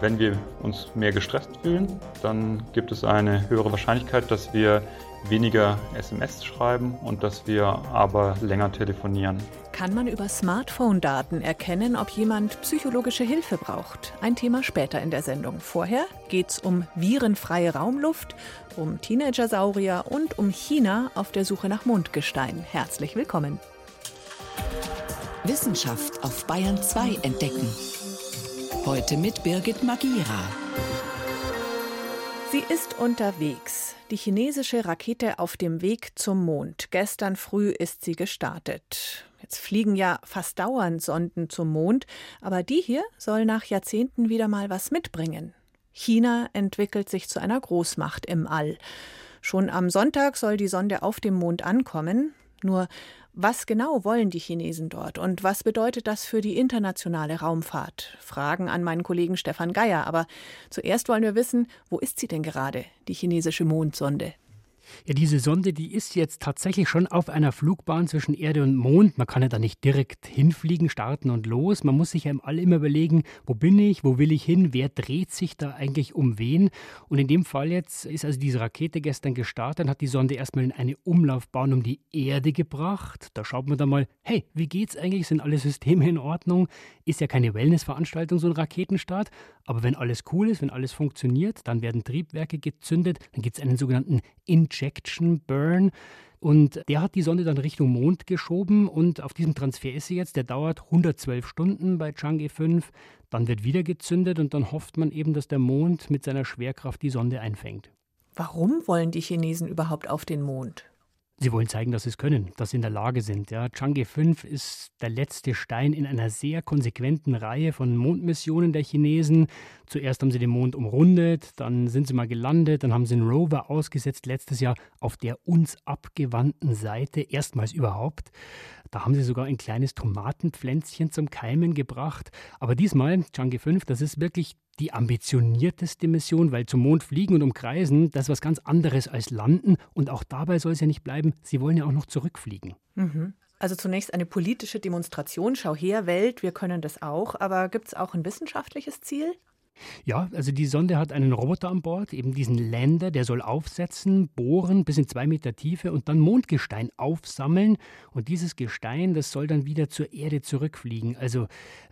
Wenn wir uns mehr gestresst fühlen, dann gibt es eine höhere Wahrscheinlichkeit, dass wir weniger SMS schreiben und dass wir aber länger telefonieren. Kann man über Smartphone-Daten erkennen, ob jemand psychologische Hilfe braucht? Ein Thema später in der Sendung. Vorher geht es um virenfreie Raumluft, um Teenagersaurier und um China auf der Suche nach Mondgestein. Herzlich willkommen. Wissenschaft auf Bayern 2 entdecken. Heute mit Birgit Magira. Sie ist unterwegs. Die chinesische Rakete auf dem Weg zum Mond. Gestern früh ist sie gestartet. Jetzt fliegen ja fast dauernd Sonden zum Mond, aber die hier soll nach Jahrzehnten wieder mal was mitbringen. China entwickelt sich zu einer Großmacht im All. Schon am Sonntag soll die Sonde auf dem Mond ankommen. Nur was genau wollen die Chinesen dort und was bedeutet das für die internationale Raumfahrt? Fragen an meinen Kollegen Stefan Geier. Aber zuerst wollen wir wissen, wo ist sie denn gerade, die chinesische Mondsonde? Ja, diese Sonde, die ist jetzt tatsächlich schon auf einer Flugbahn zwischen Erde und Mond. Man kann ja da nicht direkt hinfliegen, starten und los. Man muss sich ja im All immer überlegen, wo bin ich, wo will ich hin, wer dreht sich da eigentlich um wen. Und in dem Fall jetzt ist also diese Rakete gestern gestartet und hat die Sonde erstmal in eine Umlaufbahn um die Erde gebracht. Da schaut man dann mal, hey, wie geht's eigentlich? Sind alle Systeme in Ordnung? Ist ja keine Wellnessveranstaltung, so ein Raketenstart. Aber wenn alles cool ist, wenn alles funktioniert, dann werden Triebwerke gezündet, dann gibt es einen sogenannten Injection Burn. Und der hat die Sonde dann Richtung Mond geschoben und auf diesem Transfer ist sie jetzt. Der dauert 112 Stunden bei Chang'e 5. Dann wird wieder gezündet und dann hofft man eben, dass der Mond mit seiner Schwerkraft die Sonde einfängt. Warum wollen die Chinesen überhaupt auf den Mond? Sie wollen zeigen, dass sie es können, dass sie in der Lage sind. Ja, Chang'e 5 ist der letzte Stein in einer sehr konsequenten Reihe von Mondmissionen der Chinesen. Zuerst haben sie den Mond umrundet, dann sind sie mal gelandet, dann haben sie einen Rover ausgesetzt, letztes Jahr auf der uns abgewandten Seite, erstmals überhaupt. Da haben sie sogar ein kleines Tomatenpflänzchen zum Keimen gebracht. Aber diesmal, Chang'e 5, das ist wirklich die ambitionierteste Mission, weil zum Mond fliegen und umkreisen, das ist was ganz anderes als landen. Und auch dabei soll es ja nicht bleiben. Sie wollen ja auch noch zurückfliegen. Mhm. Also zunächst eine politische Demonstration. Schau her, Welt, wir können das auch. Aber gibt es auch ein wissenschaftliches Ziel? Ja, also die Sonde hat einen Roboter an Bord, eben diesen Lander, der soll aufsetzen, bohren bis in zwei Meter Tiefe und dann Mondgestein aufsammeln. Und dieses Gestein, das soll dann wieder zur Erde zurückfliegen. Also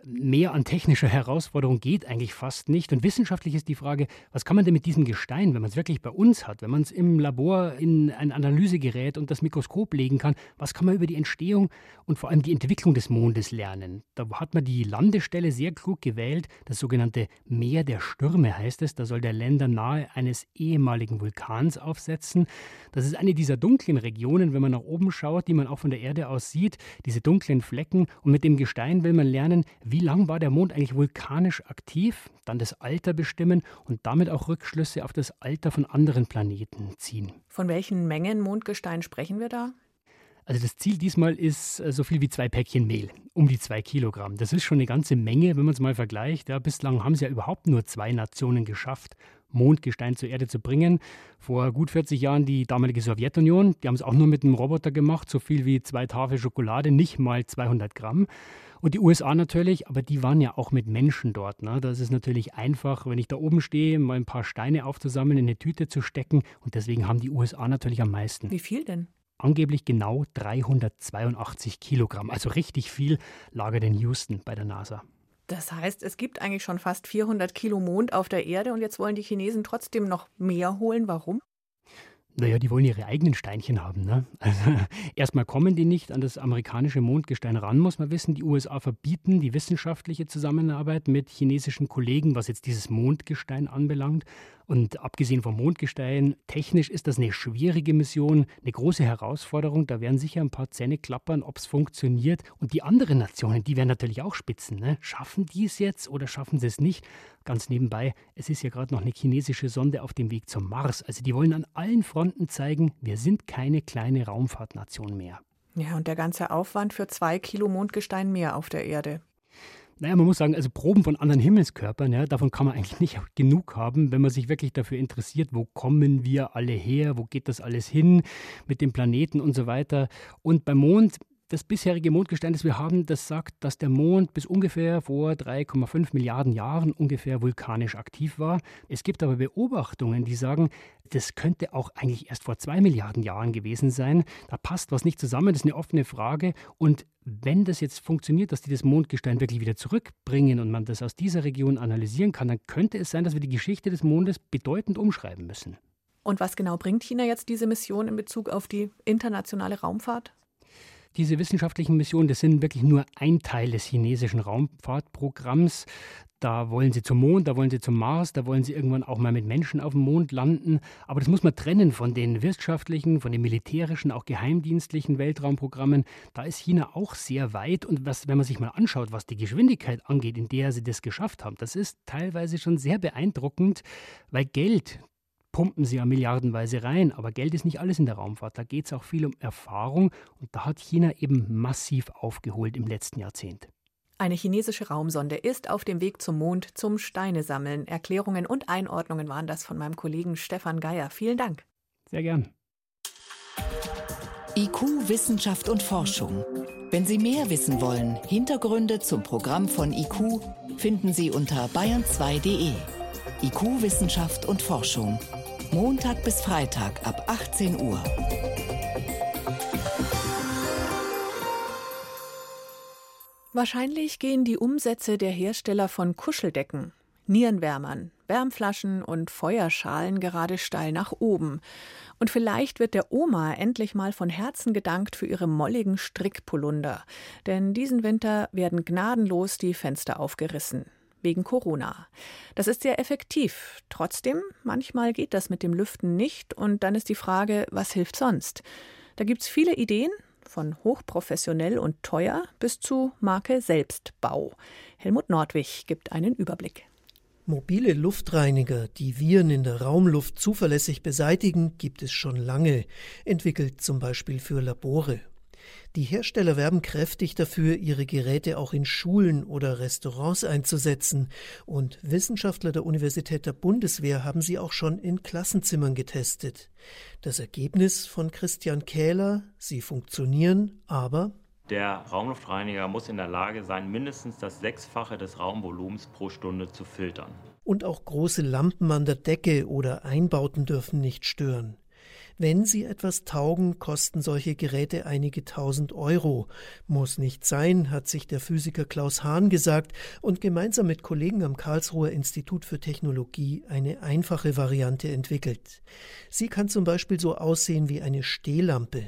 mehr an technischer Herausforderung geht eigentlich fast nicht. Und wissenschaftlich ist die Frage, was kann man denn mit diesem Gestein, wenn man es wirklich bei uns hat, wenn man es im Labor in ein Analysegerät und das Mikroskop legen kann, was kann man über die Entstehung und vor allem die Entwicklung des Mondes lernen? Da hat man die Landestelle sehr klug gewählt, das sogenannte Meer Meer der Stürme heißt es. Da soll der Länder nahe eines ehemaligen Vulkans aufsetzen. Das ist eine dieser dunklen Regionen, wenn man nach oben schaut, die man auch von der Erde aus sieht. Diese dunklen Flecken. Und mit dem Gestein will man lernen, wie lang war der Mond eigentlich vulkanisch aktiv, dann das Alter bestimmen und damit auch Rückschlüsse auf das Alter von anderen Planeten ziehen. Von welchen Mengen Mondgestein sprechen wir da? Also das Ziel diesmal ist äh, so viel wie zwei Päckchen Mehl, um die zwei Kilogramm. Das ist schon eine ganze Menge, wenn man es mal vergleicht. Ja, bislang haben es ja überhaupt nur zwei Nationen geschafft, Mondgestein zur Erde zu bringen. Vor gut 40 Jahren die damalige Sowjetunion, die haben es auch nur mit einem Roboter gemacht, so viel wie zwei Tafel Schokolade, nicht mal 200 Gramm. Und die USA natürlich, aber die waren ja auch mit Menschen dort. Ne? Das ist natürlich einfach, wenn ich da oben stehe, mal ein paar Steine aufzusammeln, in eine Tüte zu stecken. Und deswegen haben die USA natürlich am meisten. Wie viel denn? Angeblich genau 382 Kilogramm. Also richtig viel lagert in Houston bei der NASA. Das heißt, es gibt eigentlich schon fast 400 Kilo Mond auf der Erde und jetzt wollen die Chinesen trotzdem noch mehr holen. Warum? Naja, die wollen ihre eigenen Steinchen haben. Ne? Also, erstmal kommen die nicht an das amerikanische Mondgestein ran, muss man wissen. Die USA verbieten die wissenschaftliche Zusammenarbeit mit chinesischen Kollegen, was jetzt dieses Mondgestein anbelangt. Und abgesehen vom Mondgestein, technisch ist das eine schwierige Mission, eine große Herausforderung. Da werden sicher ein paar Zähne klappern, ob es funktioniert. Und die anderen Nationen, die werden natürlich auch spitzen. Ne? Schaffen die es jetzt oder schaffen sie es nicht? Ganz nebenbei, es ist ja gerade noch eine chinesische Sonde auf dem Weg zum Mars. Also die wollen an allen Fronten zeigen, wir sind keine kleine Raumfahrtnation mehr. Ja, und der ganze Aufwand für zwei Kilo Mondgestein mehr auf der Erde. Naja, man muss sagen, also Proben von anderen Himmelskörpern, ja, davon kann man eigentlich nicht genug haben, wenn man sich wirklich dafür interessiert, wo kommen wir alle her, wo geht das alles hin mit den Planeten und so weiter. Und beim Mond, das bisherige Mondgestein, das wir haben, das sagt, dass der Mond bis ungefähr vor 3,5 Milliarden Jahren ungefähr vulkanisch aktiv war. Es gibt aber Beobachtungen, die sagen, das könnte auch eigentlich erst vor zwei Milliarden Jahren gewesen sein. Da passt was nicht zusammen, das ist eine offene Frage. Und wenn das jetzt funktioniert, dass die das Mondgestein wirklich wieder zurückbringen und man das aus dieser Region analysieren kann, dann könnte es sein, dass wir die Geschichte des Mondes bedeutend umschreiben müssen. Und was genau bringt China jetzt diese Mission in Bezug auf die internationale Raumfahrt? Diese wissenschaftlichen Missionen, das sind wirklich nur ein Teil des chinesischen Raumfahrtprogramms. Da wollen sie zum Mond, da wollen sie zum Mars, da wollen sie irgendwann auch mal mit Menschen auf dem Mond landen. Aber das muss man trennen von den wirtschaftlichen, von den militärischen, auch geheimdienstlichen Weltraumprogrammen. Da ist China auch sehr weit. Und was, wenn man sich mal anschaut, was die Geschwindigkeit angeht, in der sie das geschafft haben, das ist teilweise schon sehr beeindruckend, weil Geld, pumpen sie ja milliardenweise rein. Aber Geld ist nicht alles in der Raumfahrt. Da geht es auch viel um Erfahrung. Und da hat China eben massiv aufgeholt im letzten Jahrzehnt. Eine chinesische Raumsonde ist auf dem Weg zum Mond zum Steine sammeln. Erklärungen und Einordnungen waren das von meinem Kollegen Stefan Geier. Vielen Dank. Sehr gern. IQ, Wissenschaft und Forschung. Wenn Sie mehr wissen wollen, Hintergründe zum Programm von IQ finden Sie unter bayern2.de. IQ, Wissenschaft und Forschung. Montag bis Freitag ab 18 Uhr. Wahrscheinlich gehen die Umsätze der Hersteller von Kuscheldecken, Nierenwärmern, Wärmflaschen und Feuerschalen gerade steil nach oben. Und vielleicht wird der Oma endlich mal von Herzen gedankt für ihre molligen Strickpolunder. Denn diesen Winter werden gnadenlos die Fenster aufgerissen wegen Corona. Das ist sehr effektiv. Trotzdem, manchmal geht das mit dem Lüften nicht und dann ist die Frage, was hilft sonst? Da gibt es viele Ideen, von hochprofessionell und teuer bis zu Marke Selbstbau. Helmut Nordwig gibt einen Überblick. Mobile Luftreiniger, die Viren in der Raumluft zuverlässig beseitigen, gibt es schon lange, entwickelt zum Beispiel für Labore. Die Hersteller werben kräftig dafür, ihre Geräte auch in Schulen oder Restaurants einzusetzen, und Wissenschaftler der Universität der Bundeswehr haben sie auch schon in Klassenzimmern getestet. Das Ergebnis von Christian Kähler, sie funktionieren, aber der Raumluftreiniger muss in der Lage sein, mindestens das Sechsfache des Raumvolumens pro Stunde zu filtern. Und auch große Lampen an der Decke oder Einbauten dürfen nicht stören. Wenn sie etwas taugen, kosten solche Geräte einige tausend Euro. Muss nicht sein, hat sich der Physiker Klaus Hahn gesagt und gemeinsam mit Kollegen am Karlsruher Institut für Technologie eine einfache Variante entwickelt. Sie kann zum Beispiel so aussehen wie eine Stehlampe.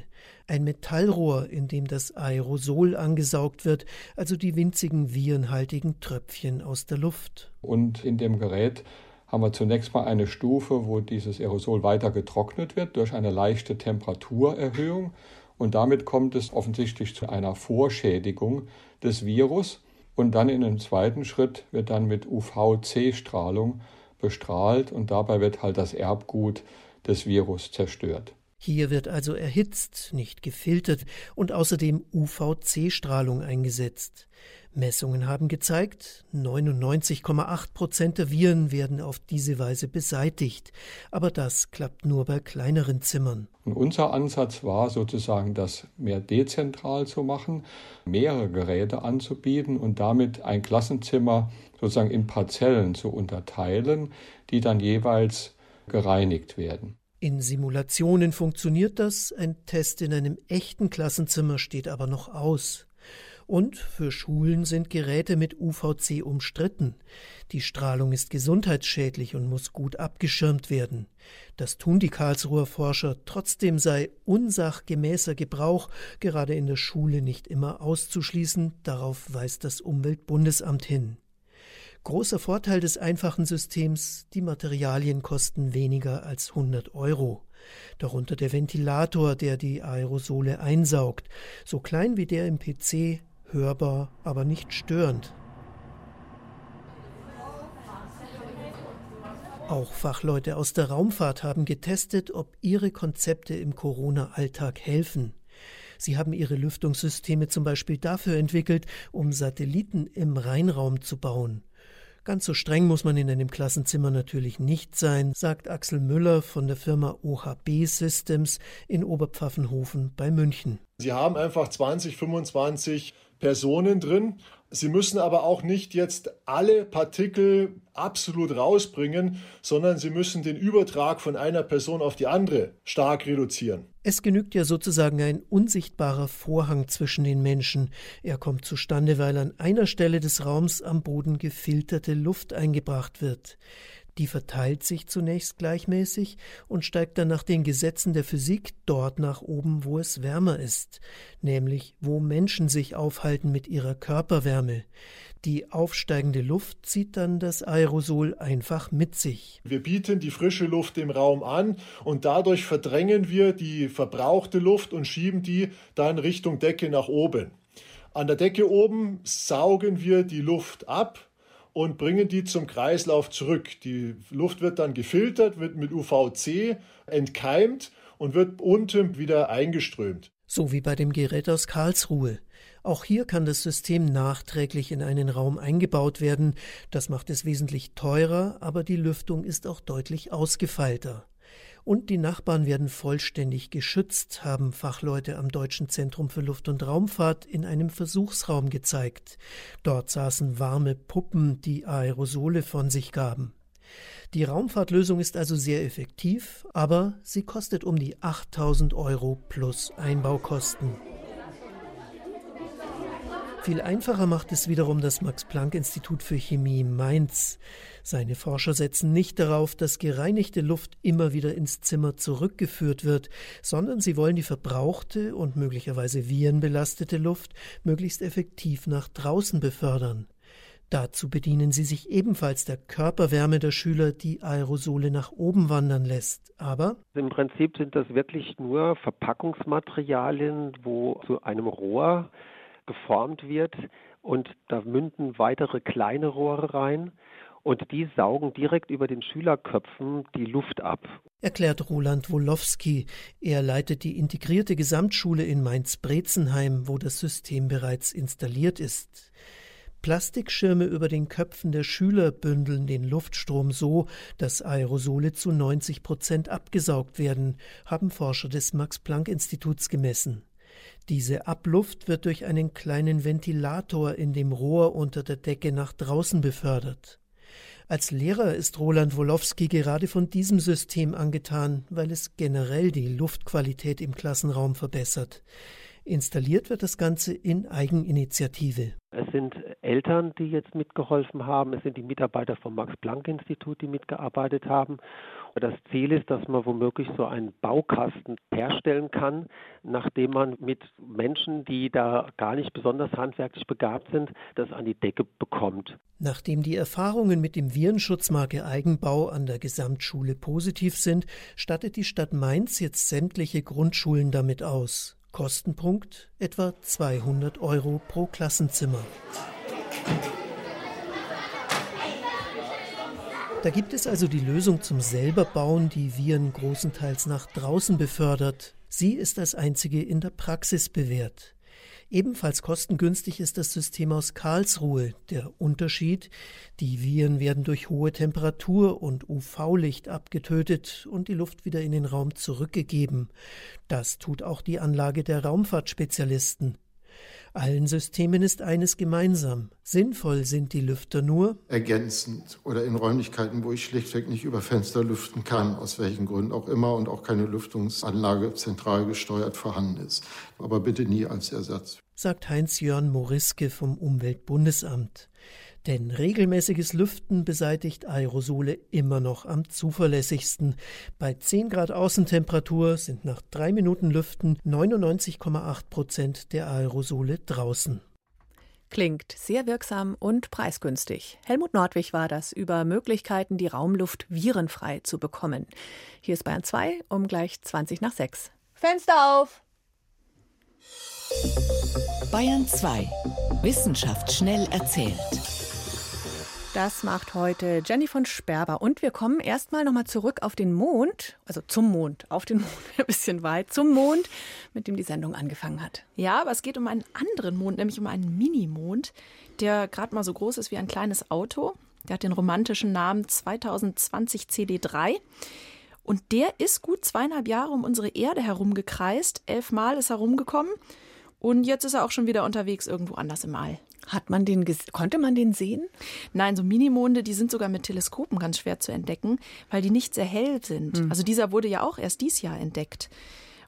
Ein Metallrohr, in dem das Aerosol angesaugt wird, also die winzigen virenhaltigen Tröpfchen aus der Luft. Und in dem Gerät haben wir zunächst mal eine Stufe, wo dieses Aerosol weiter getrocknet wird durch eine leichte Temperaturerhöhung. Und damit kommt es offensichtlich zu einer Vorschädigung des Virus. Und dann in einem zweiten Schritt wird dann mit UVC-Strahlung bestrahlt und dabei wird halt das Erbgut des Virus zerstört. Hier wird also erhitzt, nicht gefiltert und außerdem UVC-Strahlung eingesetzt. Messungen haben gezeigt, 99,8 Prozent der Viren werden auf diese Weise beseitigt. Aber das klappt nur bei kleineren Zimmern. Und unser Ansatz war sozusagen, das mehr dezentral zu machen, mehrere Geräte anzubieten und damit ein Klassenzimmer sozusagen in Parzellen zu unterteilen, die dann jeweils gereinigt werden. In Simulationen funktioniert das, ein Test in einem echten Klassenzimmer steht aber noch aus. Und für Schulen sind Geräte mit UVC umstritten. Die Strahlung ist gesundheitsschädlich und muss gut abgeschirmt werden. Das tun die Karlsruher Forscher, trotzdem sei unsachgemäßer Gebrauch gerade in der Schule nicht immer auszuschließen, darauf weist das Umweltbundesamt hin. Großer Vorteil des einfachen Systems, die Materialien kosten weniger als 100 Euro. Darunter der Ventilator, der die Aerosole einsaugt, so klein wie der im PC, hörbar, aber nicht störend. Auch Fachleute aus der Raumfahrt haben getestet, ob ihre Konzepte im Corona-Alltag helfen. Sie haben ihre Lüftungssysteme zum Beispiel dafür entwickelt, um Satelliten im Rheinraum zu bauen. Ganz so streng muss man in einem Klassenzimmer natürlich nicht sein, sagt Axel Müller von der Firma OHB Systems in Oberpfaffenhofen bei München. Sie haben einfach 20, 25 Personen drin. Sie müssen aber auch nicht jetzt alle Partikel absolut rausbringen, sondern Sie müssen den Übertrag von einer Person auf die andere stark reduzieren. Es genügt ja sozusagen ein unsichtbarer Vorhang zwischen den Menschen. Er kommt zustande, weil an einer Stelle des Raums am Boden gefilterte Luft eingebracht wird. Die verteilt sich zunächst gleichmäßig und steigt dann nach den Gesetzen der Physik dort nach oben, wo es wärmer ist, nämlich wo Menschen sich aufhalten mit ihrer Körperwärme. Die aufsteigende Luft zieht dann das Aerosol einfach mit sich. Wir bieten die frische Luft im Raum an und dadurch verdrängen wir die verbrauchte Luft und schieben die dann Richtung Decke nach oben. An der Decke oben saugen wir die Luft ab und bringen die zum Kreislauf zurück. Die Luft wird dann gefiltert, wird mit UVC entkeimt und wird unten wieder eingeströmt. So wie bei dem Gerät aus Karlsruhe. Auch hier kann das System nachträglich in einen Raum eingebaut werden. Das macht es wesentlich teurer, aber die Lüftung ist auch deutlich ausgefeilter. Und die Nachbarn werden vollständig geschützt, haben Fachleute am Deutschen Zentrum für Luft- und Raumfahrt in einem Versuchsraum gezeigt. Dort saßen warme Puppen, die Aerosole von sich gaben. Die Raumfahrtlösung ist also sehr effektiv, aber sie kostet um die 8000 Euro plus Einbaukosten. Viel einfacher macht es wiederum das Max-Planck-Institut für Chemie Mainz. Seine Forscher setzen nicht darauf, dass gereinigte Luft immer wieder ins Zimmer zurückgeführt wird, sondern sie wollen die verbrauchte und möglicherweise virenbelastete Luft möglichst effektiv nach draußen befördern. Dazu bedienen sie sich ebenfalls der Körperwärme der Schüler, die Aerosole nach oben wandern lässt. Aber im Prinzip sind das wirklich nur Verpackungsmaterialien, wo zu einem Rohr geformt wird und da münden weitere kleine Rohre rein und die saugen direkt über den Schülerköpfen die Luft ab. Erklärt Roland Wolowski. Er leitet die integrierte Gesamtschule in Mainz-Brezenheim, wo das System bereits installiert ist. Plastikschirme über den Köpfen der Schüler bündeln den Luftstrom so, dass Aerosole zu 90 Prozent abgesaugt werden, haben Forscher des Max-Planck-Instituts gemessen. Diese Abluft wird durch einen kleinen Ventilator in dem Rohr unter der Decke nach draußen befördert. Als Lehrer ist Roland Wolowski gerade von diesem System angetan, weil es generell die Luftqualität im Klassenraum verbessert. Installiert wird das Ganze in Eigeninitiative. Es sind Eltern, die jetzt mitgeholfen haben. Es sind die Mitarbeiter vom Max-Planck-Institut, die mitgearbeitet haben. Das Ziel ist, dass man womöglich so einen Baukasten herstellen kann, nachdem man mit Menschen, die da gar nicht besonders handwerklich begabt sind, das an die Decke bekommt. Nachdem die Erfahrungen mit dem Virenschutzmarke Eigenbau an der Gesamtschule positiv sind, stattet die Stadt Mainz jetzt sämtliche Grundschulen damit aus. Kostenpunkt etwa 200 Euro pro Klassenzimmer. Da gibt es also die Lösung zum Selberbauen, die Viren großenteils nach draußen befördert. Sie ist als einzige in der Praxis bewährt. Ebenfalls kostengünstig ist das System aus Karlsruhe. Der Unterschied, die Viren werden durch hohe Temperatur und UV-Licht abgetötet und die Luft wieder in den Raum zurückgegeben. Das tut auch die Anlage der Raumfahrtspezialisten. Allen Systemen ist eines gemeinsam. Sinnvoll sind die Lüfter nur ergänzend oder in Räumlichkeiten, wo ich schlichtweg nicht über Fenster lüften kann, aus welchen Gründen auch immer und auch keine Lüftungsanlage zentral gesteuert vorhanden ist. Aber bitte nie als Ersatz. Sagt Heinz-Jörn Moriske vom Umweltbundesamt. Denn regelmäßiges Lüften beseitigt Aerosole immer noch am zuverlässigsten. Bei 10 Grad Außentemperatur sind nach drei Minuten Lüften 99,8 Prozent der Aerosole draußen. Klingt sehr wirksam und preisgünstig. Helmut Nordwig war das über Möglichkeiten, die Raumluft virenfrei zu bekommen. Hier ist Bayern 2 um gleich 20 nach 6. Fenster auf! Bayern 2. Wissenschaft schnell erzählt. Das macht heute Jenny von Sperber. Und wir kommen erstmal nochmal zurück auf den Mond, also zum Mond, auf den Mond, ein bisschen weit, zum Mond, mit dem die Sendung angefangen hat. Ja, aber es geht um einen anderen Mond, nämlich um einen Minimond, der gerade mal so groß ist wie ein kleines Auto. Der hat den romantischen Namen 2020 CD3. Und der ist gut zweieinhalb Jahre um unsere Erde herumgekreist. Elfmal ist er rumgekommen. Und jetzt ist er auch schon wieder unterwegs irgendwo anders im All. Hat man den konnte man den sehen? Nein, so Minimonde, die sind sogar mit Teleskopen ganz schwer zu entdecken, weil die nicht sehr hell sind. Mhm. Also dieser wurde ja auch erst dieses Jahr entdeckt.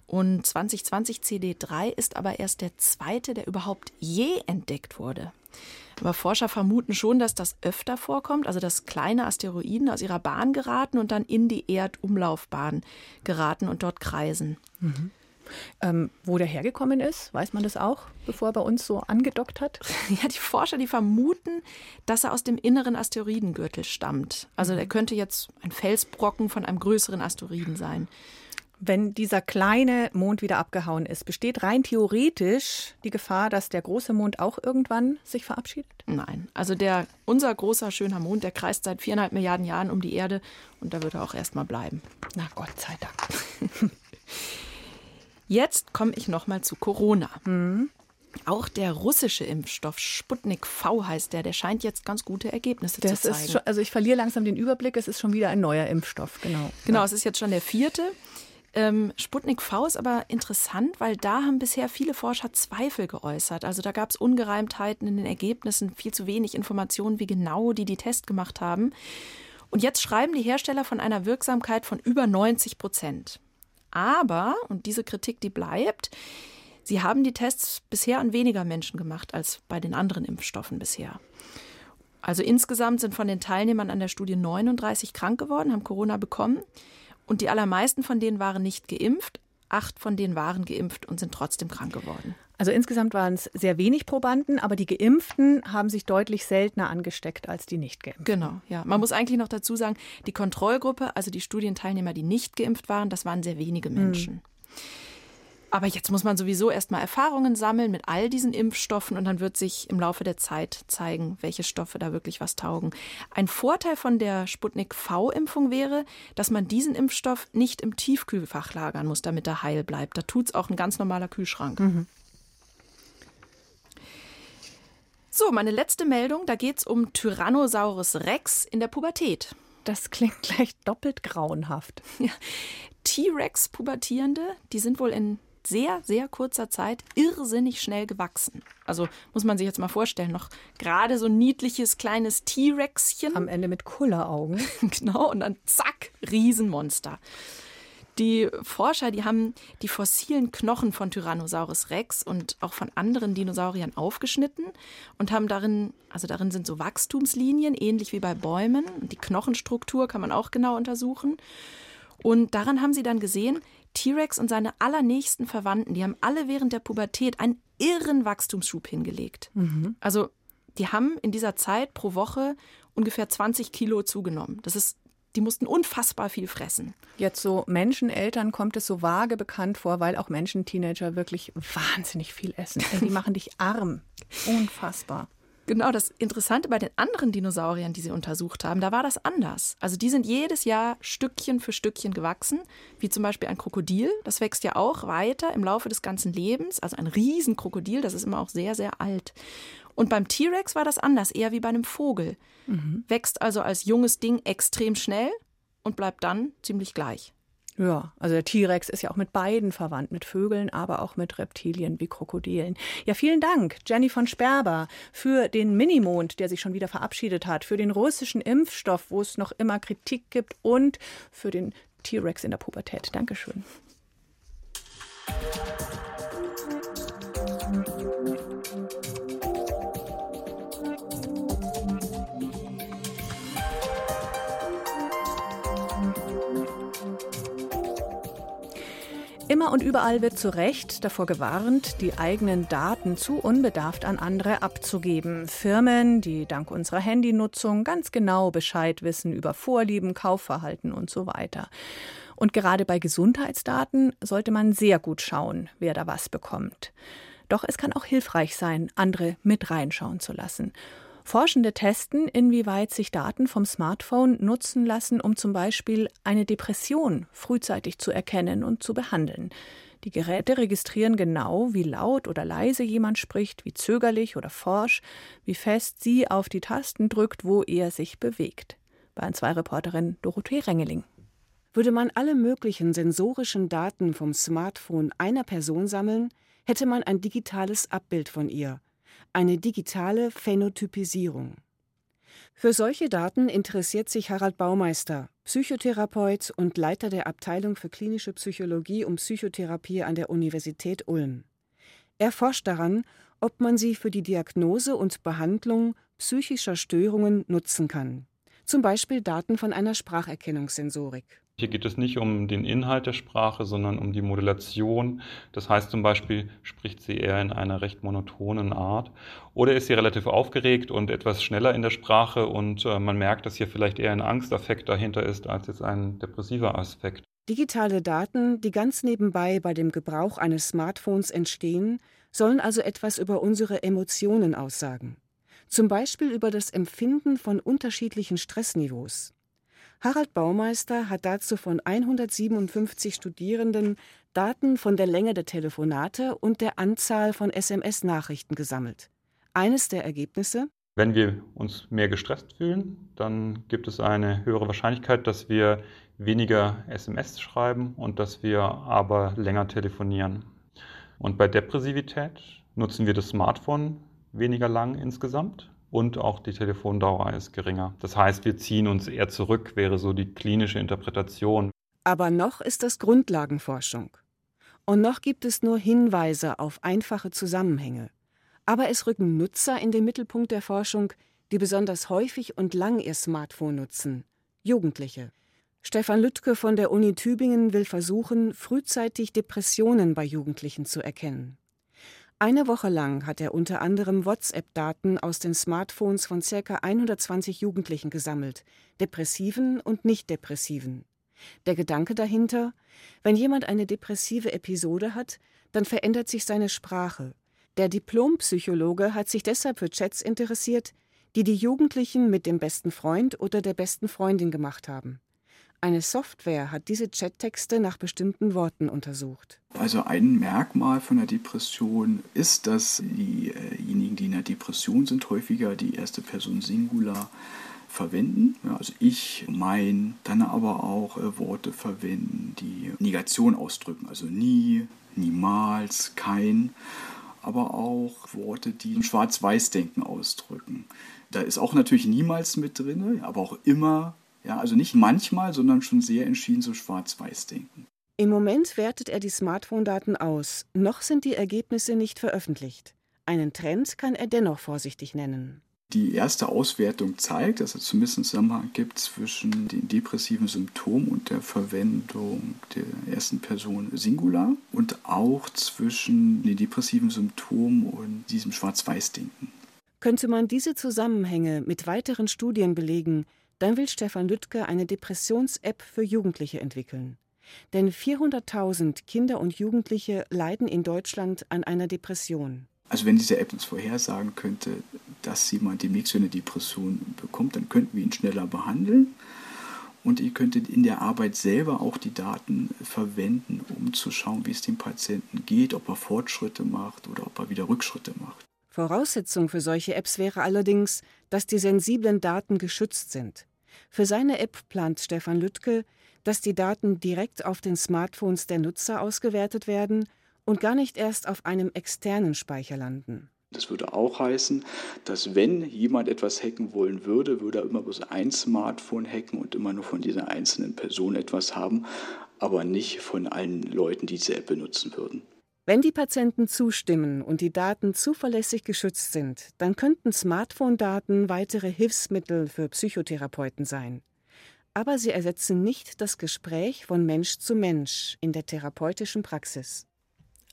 Und 2020 CD3 ist aber erst der zweite, der überhaupt je entdeckt wurde. Aber Forscher vermuten schon, dass das öfter vorkommt, also dass kleine Asteroiden aus ihrer Bahn geraten und dann in die Erdumlaufbahn geraten und dort kreisen. Mhm. Ähm, wo der hergekommen ist, weiß man das auch, bevor er bei uns so angedockt hat? Ja, die Forscher, die vermuten, dass er aus dem inneren Asteroidengürtel stammt. Also der könnte jetzt ein Felsbrocken von einem größeren Asteroiden sein. Wenn dieser kleine Mond wieder abgehauen ist, besteht rein theoretisch die Gefahr, dass der große Mond auch irgendwann sich verabschiedet? Nein. Also der, unser großer, schöner Mond, der kreist seit viereinhalb Milliarden Jahren um die Erde und da wird er auch erstmal bleiben. Na Gott sei Dank. Jetzt komme ich nochmal zu Corona. Mhm. Auch der russische Impfstoff Sputnik V heißt der, der scheint jetzt ganz gute Ergebnisse das zu zeigen. Schon, also ich verliere langsam den Überblick, es ist schon wieder ein neuer Impfstoff, genau. Genau, ja. es ist jetzt schon der vierte. Ähm, Sputnik V ist aber interessant, weil da haben bisher viele Forscher Zweifel geäußert. Also da gab es Ungereimtheiten in den Ergebnissen, viel zu wenig Informationen, wie genau die die Test gemacht haben. Und jetzt schreiben die Hersteller von einer Wirksamkeit von über 90 Prozent. Aber, und diese Kritik, die bleibt, sie haben die Tests bisher an weniger Menschen gemacht als bei den anderen Impfstoffen bisher. Also insgesamt sind von den Teilnehmern an der Studie 39 krank geworden, haben Corona bekommen. Und die allermeisten von denen waren nicht geimpft. Acht von denen waren geimpft und sind trotzdem krank geworden. Also insgesamt waren es sehr wenig Probanden, aber die Geimpften haben sich deutlich seltener angesteckt als die Nicht-Geimpften. Genau, ja. Man muss eigentlich noch dazu sagen, die Kontrollgruppe, also die Studienteilnehmer, die nicht geimpft waren, das waren sehr wenige hm. Menschen. Mhm. Aber jetzt muss man sowieso erstmal Erfahrungen sammeln mit all diesen Impfstoffen und dann wird sich im Laufe der Zeit zeigen, welche Stoffe da wirklich was taugen. Ein Vorteil von der Sputnik V-Impfung wäre, dass man diesen Impfstoff nicht im Tiefkühlfach lagern muss, damit er heil bleibt. Da tut es auch ein ganz normaler Kühlschrank. Mhm. So, meine letzte Meldung, da geht es um Tyrannosaurus Rex in der Pubertät. Das klingt gleich doppelt grauenhaft. Ja. T-Rex-Pubertierende, die sind wohl in sehr, sehr kurzer Zeit irrsinnig schnell gewachsen. Also muss man sich jetzt mal vorstellen, noch gerade so ein niedliches kleines T-Rexchen. Am Ende mit Kulleraugen. genau, und dann zack, Riesenmonster. Die Forscher, die haben die fossilen Knochen von Tyrannosaurus Rex und auch von anderen Dinosauriern aufgeschnitten und haben darin, also darin sind so Wachstumslinien, ähnlich wie bei Bäumen. Die Knochenstruktur kann man auch genau untersuchen. Und daran haben sie dann gesehen, T-Rex und seine allernächsten Verwandten, die haben alle während der Pubertät einen irren Wachstumsschub hingelegt. Mhm. Also die haben in dieser Zeit pro Woche ungefähr 20 Kilo zugenommen. Das ist die mussten unfassbar viel fressen. Jetzt so Menscheneltern kommt es so vage bekannt vor, weil auch Menschen, Teenager wirklich wahnsinnig viel essen. die machen dich arm. Unfassbar. Genau, das Interessante bei den anderen Dinosauriern, die sie untersucht haben, da war das anders. Also die sind jedes Jahr Stückchen für Stückchen gewachsen, wie zum Beispiel ein Krokodil. Das wächst ja auch weiter im Laufe des ganzen Lebens. Also ein Riesenkrokodil, das ist immer auch sehr, sehr alt. Und beim T-Rex war das anders, eher wie bei einem Vogel. Mhm. Wächst also als junges Ding extrem schnell und bleibt dann ziemlich gleich. Ja, also der T-Rex ist ja auch mit beiden verwandt, mit Vögeln, aber auch mit Reptilien wie Krokodilen. Ja, vielen Dank, Jenny von Sperber, für den Minimond, der sich schon wieder verabschiedet hat, für den russischen Impfstoff, wo es noch immer Kritik gibt und für den T-Rex in der Pubertät. Dankeschön. Immer und überall wird zu Recht davor gewarnt, die eigenen Daten zu unbedarft an andere abzugeben. Firmen, die dank unserer Handynutzung ganz genau Bescheid wissen über Vorlieben, Kaufverhalten und so weiter. Und gerade bei Gesundheitsdaten sollte man sehr gut schauen, wer da was bekommt. Doch es kann auch hilfreich sein, andere mit reinschauen zu lassen. Forschende testen, inwieweit sich Daten vom Smartphone nutzen lassen, um zum Beispiel eine Depression frühzeitig zu erkennen und zu behandeln. Die Geräte registrieren genau, wie laut oder leise jemand spricht, wie zögerlich oder forsch, wie fest sie auf die Tasten drückt, wo er sich bewegt. Bayern 2 Reporterin Dorothee Rengeling. Würde man alle möglichen sensorischen Daten vom Smartphone einer Person sammeln, hätte man ein digitales Abbild von ihr, eine digitale Phänotypisierung. Für solche Daten interessiert sich Harald Baumeister, Psychotherapeut und Leiter der Abteilung für klinische Psychologie und Psychotherapie an der Universität Ulm. Er forscht daran, ob man sie für die Diagnose und Behandlung psychischer Störungen nutzen kann, zum Beispiel Daten von einer Spracherkennungssensorik. Hier geht es nicht um den Inhalt der Sprache, sondern um die Modulation. Das heißt zum Beispiel, spricht sie eher in einer recht monotonen Art oder ist sie relativ aufgeregt und etwas schneller in der Sprache und äh, man merkt, dass hier vielleicht eher ein Angstaffekt dahinter ist als jetzt ein depressiver Aspekt. Digitale Daten, die ganz nebenbei bei dem Gebrauch eines Smartphones entstehen, sollen also etwas über unsere Emotionen aussagen. Zum Beispiel über das Empfinden von unterschiedlichen Stressniveaus. Harald Baumeister hat dazu von 157 Studierenden Daten von der Länge der Telefonate und der Anzahl von SMS-Nachrichten gesammelt. Eines der Ergebnisse wenn wir uns mehr gestresst fühlen, dann gibt es eine höhere Wahrscheinlichkeit, dass wir weniger SMS schreiben und dass wir aber länger telefonieren. Und bei Depressivität nutzen wir das Smartphone weniger lang insgesamt und auch die Telefondauer ist geringer. Das heißt, wir ziehen uns eher zurück, wäre so die klinische Interpretation. Aber noch ist das Grundlagenforschung. Und noch gibt es nur Hinweise auf einfache Zusammenhänge. Aber es rücken Nutzer in den Mittelpunkt der Forschung, die besonders häufig und lang ihr Smartphone nutzen. Jugendliche. Stefan Lüttke von der Uni Tübingen will versuchen, frühzeitig Depressionen bei Jugendlichen zu erkennen. Eine Woche lang hat er unter anderem WhatsApp-Daten aus den Smartphones von ca. 120 Jugendlichen gesammelt, depressiven und nicht depressiven. Der Gedanke dahinter, wenn jemand eine depressive Episode hat, dann verändert sich seine Sprache. Der Diplompsychologe hat sich deshalb für Chats interessiert, die die Jugendlichen mit dem besten Freund oder der besten Freundin gemacht haben. Eine Software hat diese Chattexte nach bestimmten Worten untersucht. Also ein Merkmal von der Depression ist, dass diejenigen, die in der Depression sind, häufiger die erste Person Singular verwenden. Also ich, mein, dann aber auch äh, Worte verwenden, die Negation ausdrücken. Also nie, niemals, kein. Aber auch Worte, die Schwarz-Weiß-Denken ausdrücken. Da ist auch natürlich niemals mit drin, aber auch immer ja, also nicht manchmal, sondern schon sehr entschieden so schwarz-weiß denken. Im Moment wertet er die Smartphone-Daten aus. Noch sind die Ergebnisse nicht veröffentlicht. Einen Trend kann er dennoch vorsichtig nennen. Die erste Auswertung zeigt, dass es zumindest einen Zusammenhang gibt zwischen den depressiven Symptomen und der Verwendung der ersten Person Singular und auch zwischen den depressiven Symptomen und diesem Schwarz-Weiß-Denken. Könnte man diese Zusammenhänge mit weiteren Studien belegen, dann will Stefan Lüttke eine Depressions-App für Jugendliche entwickeln. Denn 400.000 Kinder und Jugendliche leiden in Deutschland an einer Depression. Also wenn diese App uns vorhersagen könnte, dass jemand demnächst eine Depression bekommt, dann könnten wir ihn schneller behandeln. Und ihr könntet in der Arbeit selber auch die Daten verwenden, um zu schauen, wie es dem Patienten geht, ob er Fortschritte macht oder ob er wieder Rückschritte macht. Voraussetzung für solche Apps wäre allerdings, dass die sensiblen Daten geschützt sind. Für seine App plant Stefan Lüttke, dass die Daten direkt auf den Smartphones der Nutzer ausgewertet werden und gar nicht erst auf einem externen Speicher landen. Das würde auch heißen, dass wenn jemand etwas hacken wollen würde, würde er immer bloß ein Smartphone hacken und immer nur von dieser einzelnen Person etwas haben, aber nicht von allen Leuten, die diese App benutzen würden. Wenn die Patienten zustimmen und die Daten zuverlässig geschützt sind, dann könnten Smartphone-Daten weitere Hilfsmittel für Psychotherapeuten sein. Aber sie ersetzen nicht das Gespräch von Mensch zu Mensch in der therapeutischen Praxis.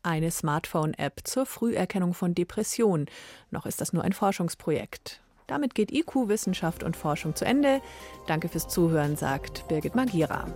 Eine Smartphone-App zur Früherkennung von Depressionen. Noch ist das nur ein Forschungsprojekt. Damit geht IQ Wissenschaft und Forschung zu Ende. Danke fürs Zuhören, sagt Birgit Magira.